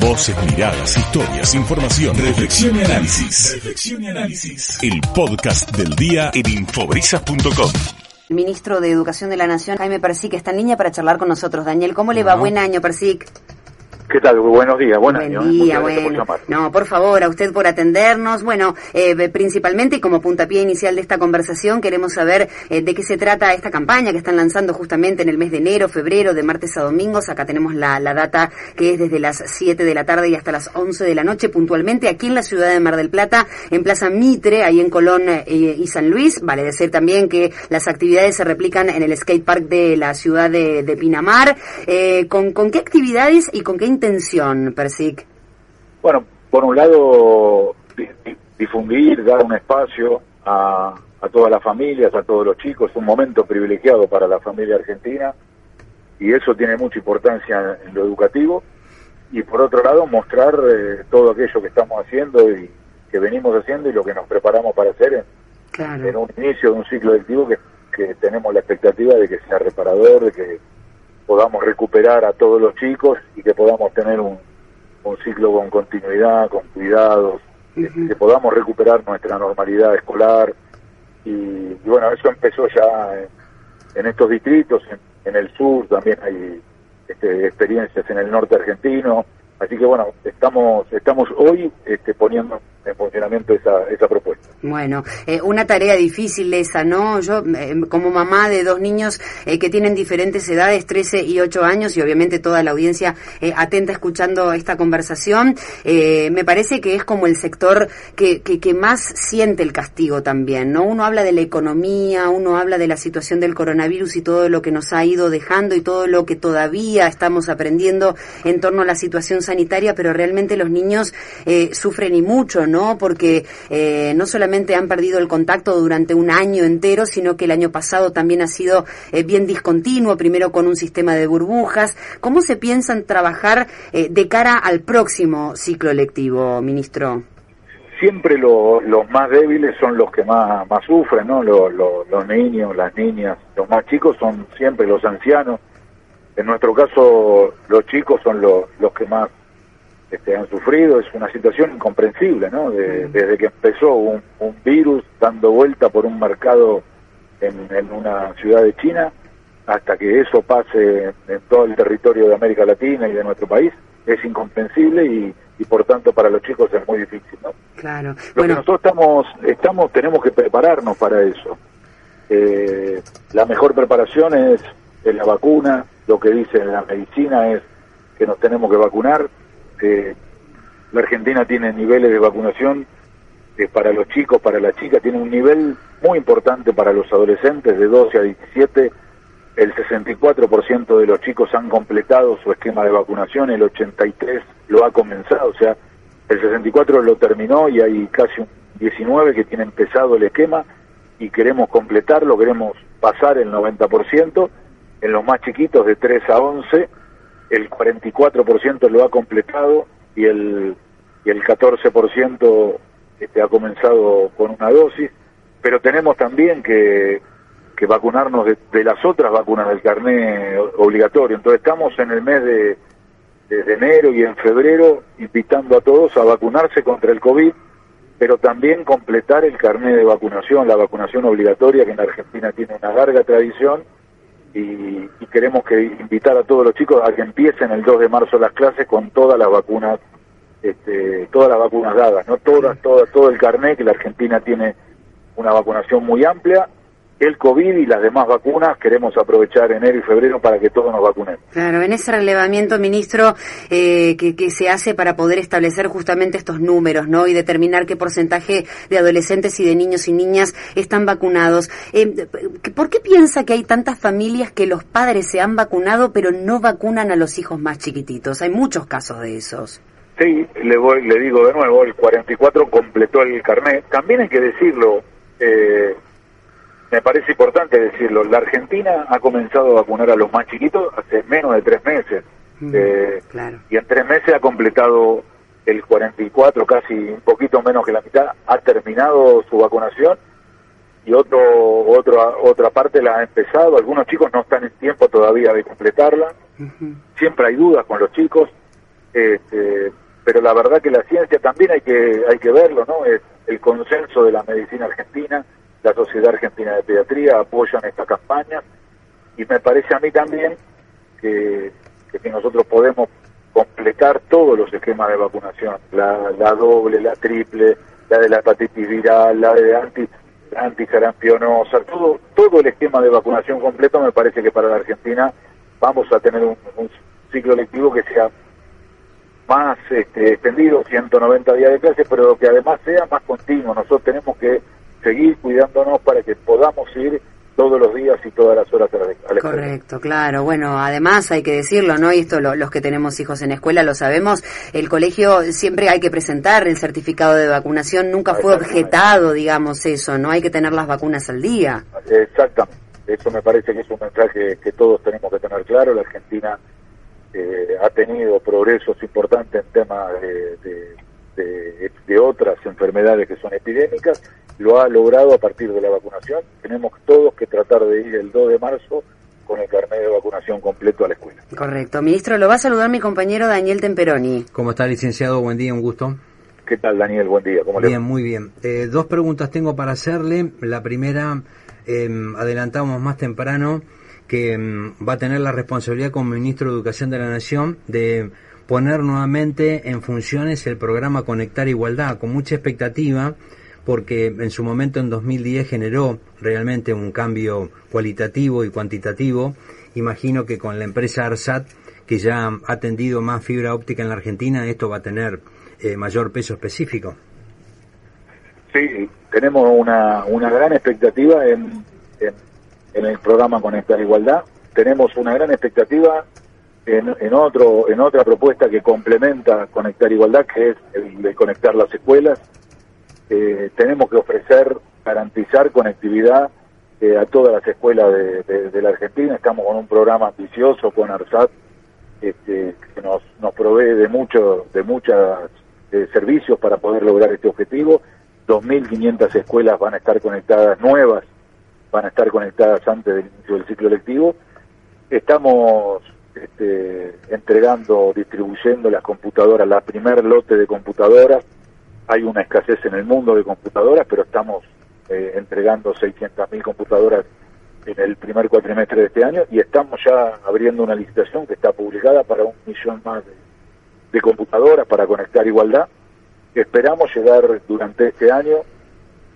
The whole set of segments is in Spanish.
Voces, miradas, historias, información, reflexión y análisis. Reflexión y análisis. El podcast del día en infobrisas.com. El ministro de Educación de la Nación, Jaime Persic, está en línea para charlar con nosotros. Daniel, ¿cómo le va? Buen año, Persic. ¿Qué tal? Buenos días, buen, Buen año. día, Muchas gracias bueno. por. No, por favor, a usted por atendernos. Bueno, eh, principalmente y como puntapié inicial de esta conversación, queremos saber eh, de qué se trata esta campaña que están lanzando justamente en el mes de enero, febrero, de martes a domingos. Acá tenemos la, la data que es desde las 7 de la tarde y hasta las 11 de la noche, puntualmente aquí en la ciudad de Mar del Plata, en Plaza Mitre, ahí en Colón eh, y San Luis. Vale decir también que las actividades se replican en el skate park de la ciudad de, de Pinamar. Eh, ¿con, ¿Con qué actividades y con qué intención, Persic? Bueno, por un lado, di- di- difundir, dar un espacio a, a todas las familias, a todos los chicos, un momento privilegiado para la familia argentina y eso tiene mucha importancia en lo educativo. Y por otro lado, mostrar eh, todo aquello que estamos haciendo y que venimos haciendo y lo que nos preparamos para hacer en, Claro. en un inicio de un ciclo lectivo que, que tenemos la expectativa de que sea reparador, de que podamos recuperar a todos los chicos y que podamos tener un, un ciclo con continuidad, con cuidados, que- podamos recuperar nuestra normalidad escolar. Y, y bueno, eso empezó ya en, en estos distritos, en, en el sur también hay este, experiencias en el norte argentino. Así que bueno, estamos estamos hoy este, poniendo en funcionamiento esa, esa propuesta. Bueno, eh, una tarea difícil esa, ¿no? Yo, eh, como mamá de dos niños eh, que tienen diferentes edades, 13 y 8 años, y obviamente toda la audiencia eh, atenta escuchando esta conversación, eh, me parece que es como el sector que, que, que más siente el castigo también, ¿no? Uno habla de la economía, uno habla de la situación del coronavirus y todo lo que nos ha ido dejando y todo lo que todavía estamos aprendiendo en torno a la situación sanitaria, pero realmente los niños eh, sufren y mucho, ¿no? Porque eh, no solamente han perdido el contacto durante un año entero, sino que el año pasado también ha sido eh, bien discontinuo, primero con un sistema de burbujas. ¿Cómo se piensan trabajar eh, de cara al próximo ciclo lectivo, ministro? siempre lo- los más débiles son los que más, más sufren, ¿no? Los, los- los niños, las niñas, los más chicos son siempre los ancianos. En nuestro caso, los chicos son los, los que más este, han sufrido. Es una situación incomprensible, ¿no? De- desde que empezó un, un virus dando vuelta por un mercado en, en una ciudad de China, hasta que eso pase en todo el territorio de América Latina y de nuestro país, es incomprensible y, y por tanto para los chicos es muy difícil, ¿no? Claro. Lo que Bueno, nosotros estamos, estamos, tenemos que prepararnos para eso. Eh, la mejor preparación es, es la vacuna, lo que dice la medicina es que nos tenemos que vacunar. Eh, la Argentina tiene niveles de vacunación eh, para los chicos, para las chicas, tiene un nivel muy importante para los adolescentes de 12 a 17. El 64% de los chicos han completado su esquema de vacunación, el 83% lo ha comenzado, o sea, el 64 lo terminó y hay casi un 19 que tiene empezado el esquema y queremos completarlo, queremos pasar el 90%. En los más chiquitos de 3 a 11, el 44% lo ha completado y el, y el 14% este, ha comenzado con una dosis. Pero tenemos también que, vacunarnos de, de las otras vacunas del carné obligatorio. Entonces estamos en el mes de, desde enero y en febrero invitando a todos a vacunarse contra el COVID, pero también completar el carnet de vacunación, la vacunación obligatoria, que en Argentina tiene una larga tradición, y, y queremos que invitar a todos los chicos a que empiecen el 2 de marzo las clases con todas las vacunas, este, todas las vacunas dadas, no todas, todas, todo el carnet, que la Argentina tiene una vacunación muy amplia, el COVID y las demás vacunas queremos aprovechar enero y febrero para que todos nos vacunemos. Claro, en ese relevamiento, ministro, eh, que, que se hace para poder establecer justamente estos números, ¿no? Y determinar qué porcentaje de adolescentes y de niños y niñas están vacunados. Eh, ¿Por qué piensa que hay tantas familias que los padres se han vacunado pero no vacunan a los hijos más chiquititos? Hay muchos casos de esos. Sí, le, voy, le digo de nuevo, el 44 completó el carnet. También hay que decirlo, eh, me parece importante decirlo, la Argentina ha comenzado a vacunar a los más chiquitos hace menos de tres meses. Mm, Eh, claro. Y en tres meses ha completado el 44, casi un poquito menos que la mitad, ha terminado su vacunación y otro, otro, otra parte la ha empezado. Algunos chicos no están en tiempo todavía de completarla. Siempre hay dudas con los chicos. Este, pero la verdad que la ciencia también hay que hay que verlo, ¿no? Es el consenso de la medicina argentina, la Sociedad Argentina de Pediatría apoyan esta campaña y me parece a mí también que, que nosotros podemos completar todos los esquemas de vacunación, la, la doble, la triple, la de la hepatitis viral, la de anti antisarampionosa, todo, todo el esquema de vacunación completo me parece que para la Argentina vamos a tener un, ciclo lectivo que sea más este, extendido, 190 días de clase, pero que además sea más continuo. Nosotros tenemos seguir cuidándonos para que podamos ir todos los días y todas las horas a la, Correcto, claro. Bueno, además hay que decirlo, ¿no? Y esto los que tenemos hijos en escuela lo sabemos, el colegio siempre hay que presentar el certificado de vacunación, nunca fue objetado, digamos, eso, ¿no? Hay que tener las vacunas al día. Exactamente. Eso me parece que es un mensaje que todos tenemos que tener claro. La Argentina eh, ha tenido progresos importantes en temas de de, otras enfermedades que son epidémicas, lo ha logrado a partir de la vacunación. Tenemos todos que tratar de ir el 2 de marzo con el carnet de vacunación completo a la escuela. Correcto. Ministro, lo va a saludar mi compañero Daniel Temperoni. ¿Cómo está, licenciado? Buen día, un gusto. ¿Qué tal, Daniel? Buen día. ¿Cómo bien, muy bien. Eh, dos preguntas tengo para hacerle. La primera, em, adelantamos más temprano que em, va a tener la responsabilidad como ministro de Educación de la Nación de poner nuevamente en funciones el programa Conectar Igualdad, con mucha expectativa, porque en su momento en 2010 generó realmente un cambio cualitativo y cuantitativo. Imagino que con la empresa ARSAT, que ya ha atendido más fibra óptica en la Argentina, esto va a tener eh, mayor peso específico. Sí, tenemos una, una gran expectativa en, en el programa Conectar Igualdad. Tenemos una gran expectativa en, otro, en otra propuesta que complementa Conectar Igualdad, que es el de conectar las escuelas. Eh, tenemos que ofrecer, garantizar conectividad eh, a todas las escuelas de, la Argentina. Estamos con un programa ambicioso con ARSAT este, que nos, nos provee de muchos de muchos eh, servicios para poder lograr este objetivo. 2.500 escuelas van a estar conectadas nuevas, van a estar conectadas antes del inicio del ciclo lectivo. Estamos este, entregando, distribuyendo las computadoras, la primer lote de computadoras. Hay una escasez en el mundo de computadoras, pero estamos eh, entregando 600.000 computadoras en el primer cuatrimestre de este año y estamos ya abriendo una licitación que está publicada para un millón más de, computadoras para conectar igualdad. Esperamos llegar durante este año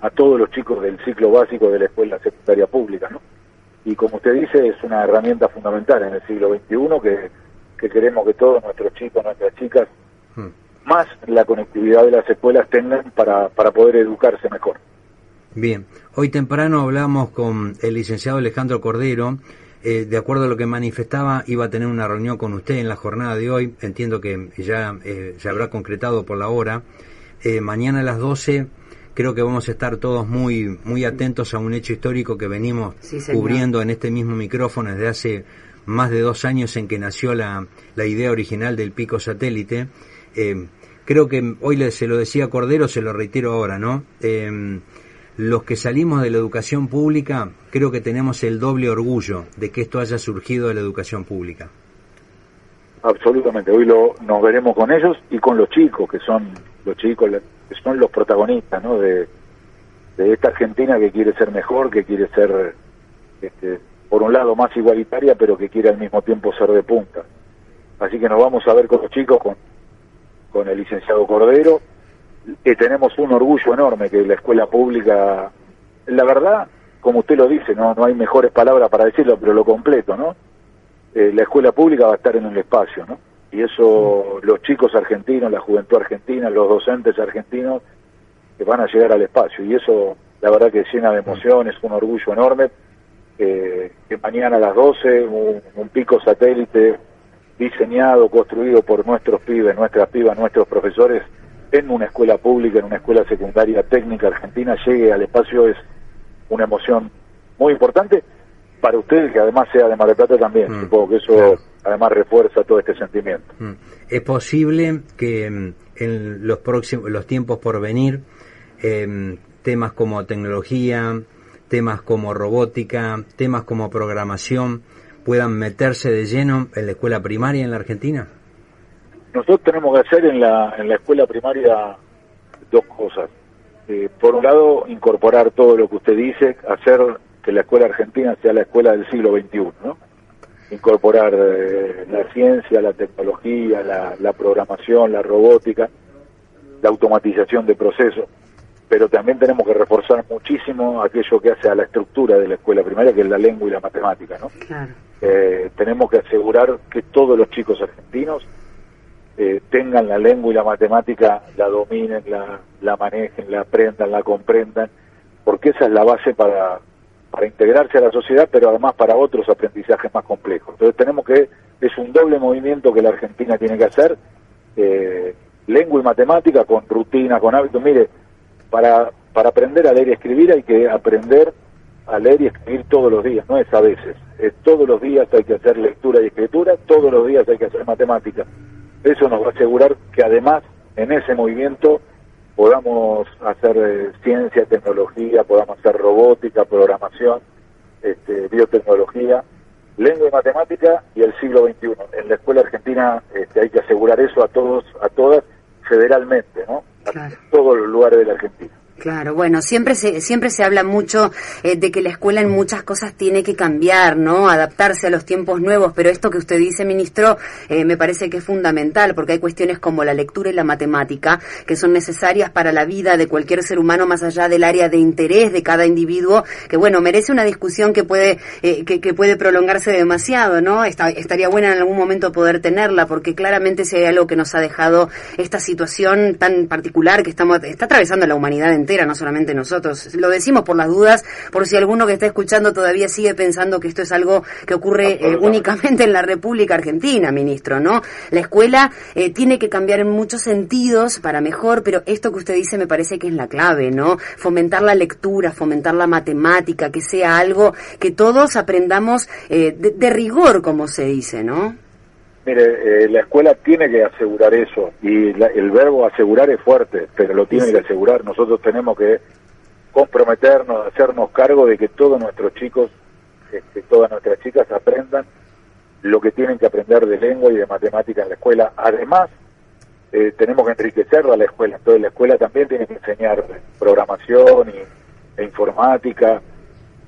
a todos los chicos del ciclo básico de la escuela secundaria pública, ¿no? y como usted dice, es una herramienta fundamental en el siglo XXI que, que queremos que todos nuestros chicos, nuestras chicas, hmm. Más la conectividad de las escuelas tengan para, para poder educarse mejor. Bien, hoy temprano hablamos con el licenciado Alejandro Cordero. Eh, de acuerdo a lo que manifestaba, iba a tener una reunión con usted en la jornada de hoy. Entiendo que ya eh, se habrá concretado por la hora. Eh, mañana a las 12 creo que vamos a estar todos muy, muy atentos a un hecho histórico que venimos cubriendo en este mismo micrófono desde hace más de dos años en que nació la, la idea original del pico satélite. Eh, creo que hoy se lo decía Cordero, se lo reitero ahora, ¿no? Eh, los que salimos de la educación pública, creo que tenemos el doble orgullo de que esto haya surgido de la educación pública. Absolutamente, hoy lo, nos veremos con ellos y con los chicos, que son los chicos, que son los protagonistas ¿no? de, esta Argentina que quiere ser mejor, que quiere ser, este, por un lado, más igualitaria, pero que quiere al mismo tiempo ser de punta. Así que nos vamos a ver con los chicos, con, con el licenciado Cordero, que tenemos un orgullo enorme que la escuela pública, la verdad, como usted lo dice, no, no hay mejores palabras para decirlo, pero lo completo, ¿no? Eh, la escuela pública va a estar en el espacio, ¿no? y eso los chicos argentinos, la juventud argentina, los docentes argentinos que van a llegar al espacio y eso la verdad que llena de emociones, un orgullo enorme que mañana a las 12 un, pico satélite diseñado, construido por nuestros pibes, nuestras pibas, nuestros profesores en una escuela pública, en una escuela secundaria técnica argentina llegue al espacio es una emoción muy importante para ustedes que además sea de Mar del Plata también, mm, supongo que eso además refuerza todo este sentimiento. Mm. Es posible que mm, en los próximos, los tiempos por venir, em, temas como tecnología, temas como robótica, temas como programación, puedan meterse de lleno en la escuela primaria en la Argentina? nosotros tenemos que hacer en la, en la escuela primaria dos cosas. Eh, por un lado, incorporar todo lo que usted dice, hacer que la escuela argentina sea la escuela del siglo XXI, ¿no? Incorporar eh, la ciencia, la tecnología, la, la programación, la robótica, la automatización de procesos pero también tenemos que reforzar muchísimo aquello que hace a la estructura de la escuela primaria, que es la lengua y la matemática, ¿no? Eh, tenemos que asegurar que todos los chicos argentinos eh, tengan la lengua y la matemática, la dominen, la, la manejen, la aprendan, la comprendan, porque esa es la base para, para integrarse a la sociedad, pero además para otros aprendizajes más complejos. Entonces tenemos que, es un doble movimiento que la Argentina tiene que hacer, eh, lengua y matemática con rutina, con hábitos. Mire, para, para aprender a leer y escribir hay que aprender a leer y escribir todos los días, no es a veces. todos los días hay que hacer lectura y escritura, todos los días hay que hacer matemática. Eso nos va a asegurar que además en ese movimiento podamos hacer eh, ciencia, tecnología, podamos hacer robótica, programación, este, biotecnología, lengua y matemática y el siglo XXI. En la escuela argentina este, hay que asegurar eso a todos, a todas, federalmente, ¿no? A todos los lugares de la Argentina. Claro, bueno, siempre se, siempre se habla mucho eh, de que la escuela en muchas cosas tiene que cambiar, ¿no? Adaptarse a los tiempos nuevos, pero esto que usted dice, ministro, eh, me parece que es fundamental, porque hay cuestiones como la lectura y la matemática que son necesarias para la vida de cualquier ser humano más allá del área de interés de cada individuo, que bueno, merece una discusión que puede, eh, que, que, puede prolongarse demasiado, ¿no? estaría buena en algún momento poder tenerla, porque claramente si hay algo que nos ha dejado esta situación tan particular que estamos, está atravesando la humanidad en no solamente nosotros. Lo decimos por las dudas, por si alguno que está escuchando todavía sigue pensando que esto es algo que ocurre eh, únicamente en la República Argentina, ministro, ¿no? La escuela eh, tiene que cambiar en muchos sentidos para mejor, pero esto que usted dice me parece que es la clave, ¿no? Fomentar la lectura, fomentar la matemática, que sea algo que todos aprendamos eh, de rigor, como se dice, ¿no? Mire, eh, la escuela tiene que asegurar eso y el verbo asegurar es fuerte, pero lo tiene que asegurar. Nosotros tenemos que comprometernos, hacernos cargo de que todos nuestros chicos, este, todas nuestras chicas aprendan lo que tienen que aprender de lengua y de matemática en la escuela. Además, eh, tenemos que enriquecerla a la escuela. Entonces, la escuela también tiene que enseñar programación y, e informática.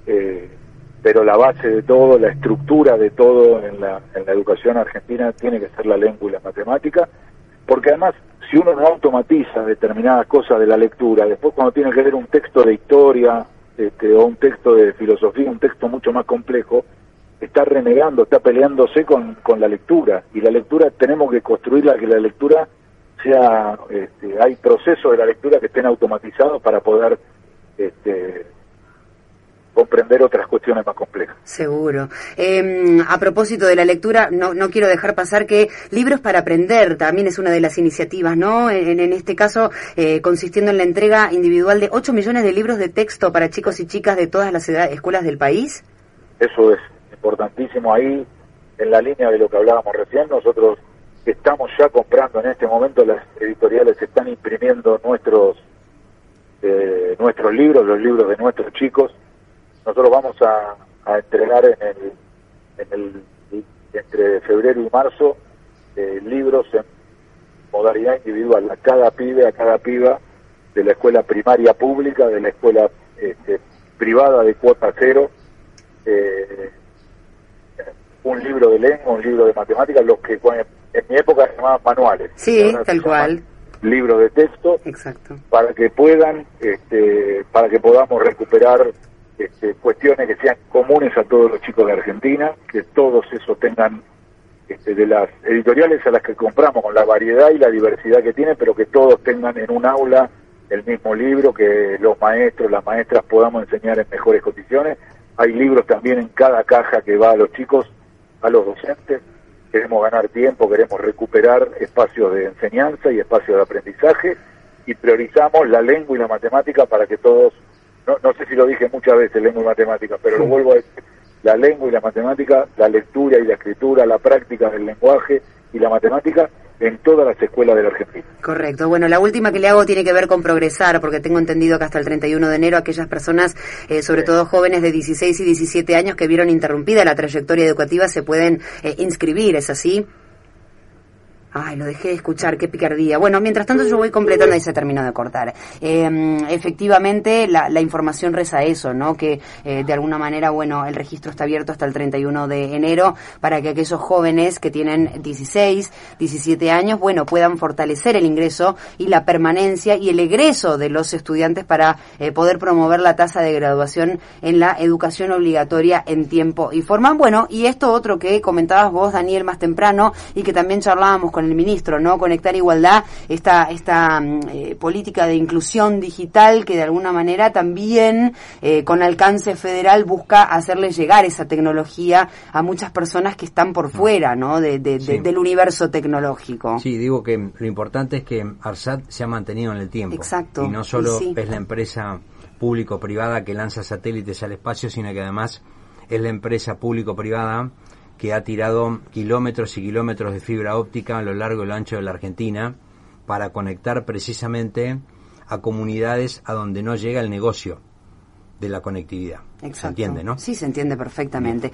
Eh, pero la base de todo, la estructura de todo en la, en la educación argentina tiene que ser la lengua y la matemática, porque además si uno no automatiza determinadas cosas de la lectura, después cuando tiene que leer un texto de historia este, o un texto de filosofía, un texto mucho más complejo, está renegando, está peleándose con, la lectura, y la lectura tenemos que construirla, que la lectura sea, este, hay procesos de la lectura que estén automatizados para poder este, comprender otras cuestiones más complejas. Seguro. Em, a propósito de la lectura, no, no quiero dejar pasar que Libros para Aprender también es una de las iniciativas, ¿no? En, en este caso, eh, consistiendo en la entrega individual de 8 millones de libros de texto para chicos y chicas de todas las escuelas del país. Eso es importantísimo ahí, en la línea de lo que hablábamos recién, nosotros estamos ya comprando en este momento, las editoriales están imprimiendo nuestros, eh, nuestros libros, los libros de nuestros chicos, nosotros vamos a, entregar en el, en el, entre febrero y marzo eh, libros en modalidad individual a cada pibe, a cada piba de la escuela primaria pública, de la escuela este, privada de cuota cero, eh, un libro de lengua, un libro de matemáticas, los que en mi época se llamaban manuales. Sí, tal cual. Libros de texto, Exacto. para que puedan, este, para que podamos recuperar este, cuestiones que sean comunes a todos los chicos de Argentina, que todos esos tengan este, de las editoriales a las que compramos, con la variedad y la diversidad que tienen, pero que todos tengan en un aula el mismo libro, que los maestros, las maestras podamos enseñar en mejores condiciones. Hay libros también en cada caja que va a los chicos, a los docentes. Queremos ganar tiempo, queremos recuperar espacios de enseñanza y espacios de aprendizaje y priorizamos la lengua y la matemática para que todos no, sé si lo dije muchas veces, lengua y matemática, pero lo vuelvo a decir, la lengua y la matemática, la lectura y la escritura, la práctica del lenguaje y la matemática en todas las escuelas de la Argentina. Correcto. Bueno, la última que le hago tiene que ver con progresar, porque tengo entendido que hasta el 31 de enero aquellas personas, eh, sobre todo jóvenes de 16 y 17 años que vieron interrumpida la trayectoria educativa, se pueden eh, inscribir, ¿es así? Ay, lo dejé de escuchar, qué picardía. Bueno, mientras tanto yo voy completando y se terminó de cortar. Eh, efectivamente, la, la, información reza eso, ¿no? Que eh, de alguna manera, bueno, el registro está abierto hasta el 31 de enero para que aquellos jóvenes que tienen 16, 17 años, bueno, puedan fortalecer el ingreso y la permanencia y el egreso de los estudiantes para eh, poder promover la tasa de graduación en la educación obligatoria en tiempo y forma. Bueno, y esto otro que comentabas vos, Daniel, más temprano y que también charlábamos con con el ministro, ¿no? Conectar igualdad, esta, esta mm, eh, política de inclusión digital que de alguna manera también eh, con alcance federal busca hacerle llegar esa tecnología a muchas personas que están por fuera, ¿no? De, del universo tecnológico. Sí, digo que lo importante es que ARSAT se ha mantenido en el tiempo. Exacto. Y no solo es la empresa público-privada que lanza satélites al espacio, sino que además es la empresa público-privada que ha tirado kilómetros y kilómetros de fibra óptica a lo largo y lo ancho de la Argentina para conectar precisamente a comunidades a donde no llega el negocio de la conectividad. Exacto. ¿Se entiende, no? Sí, se entiende perfectamente.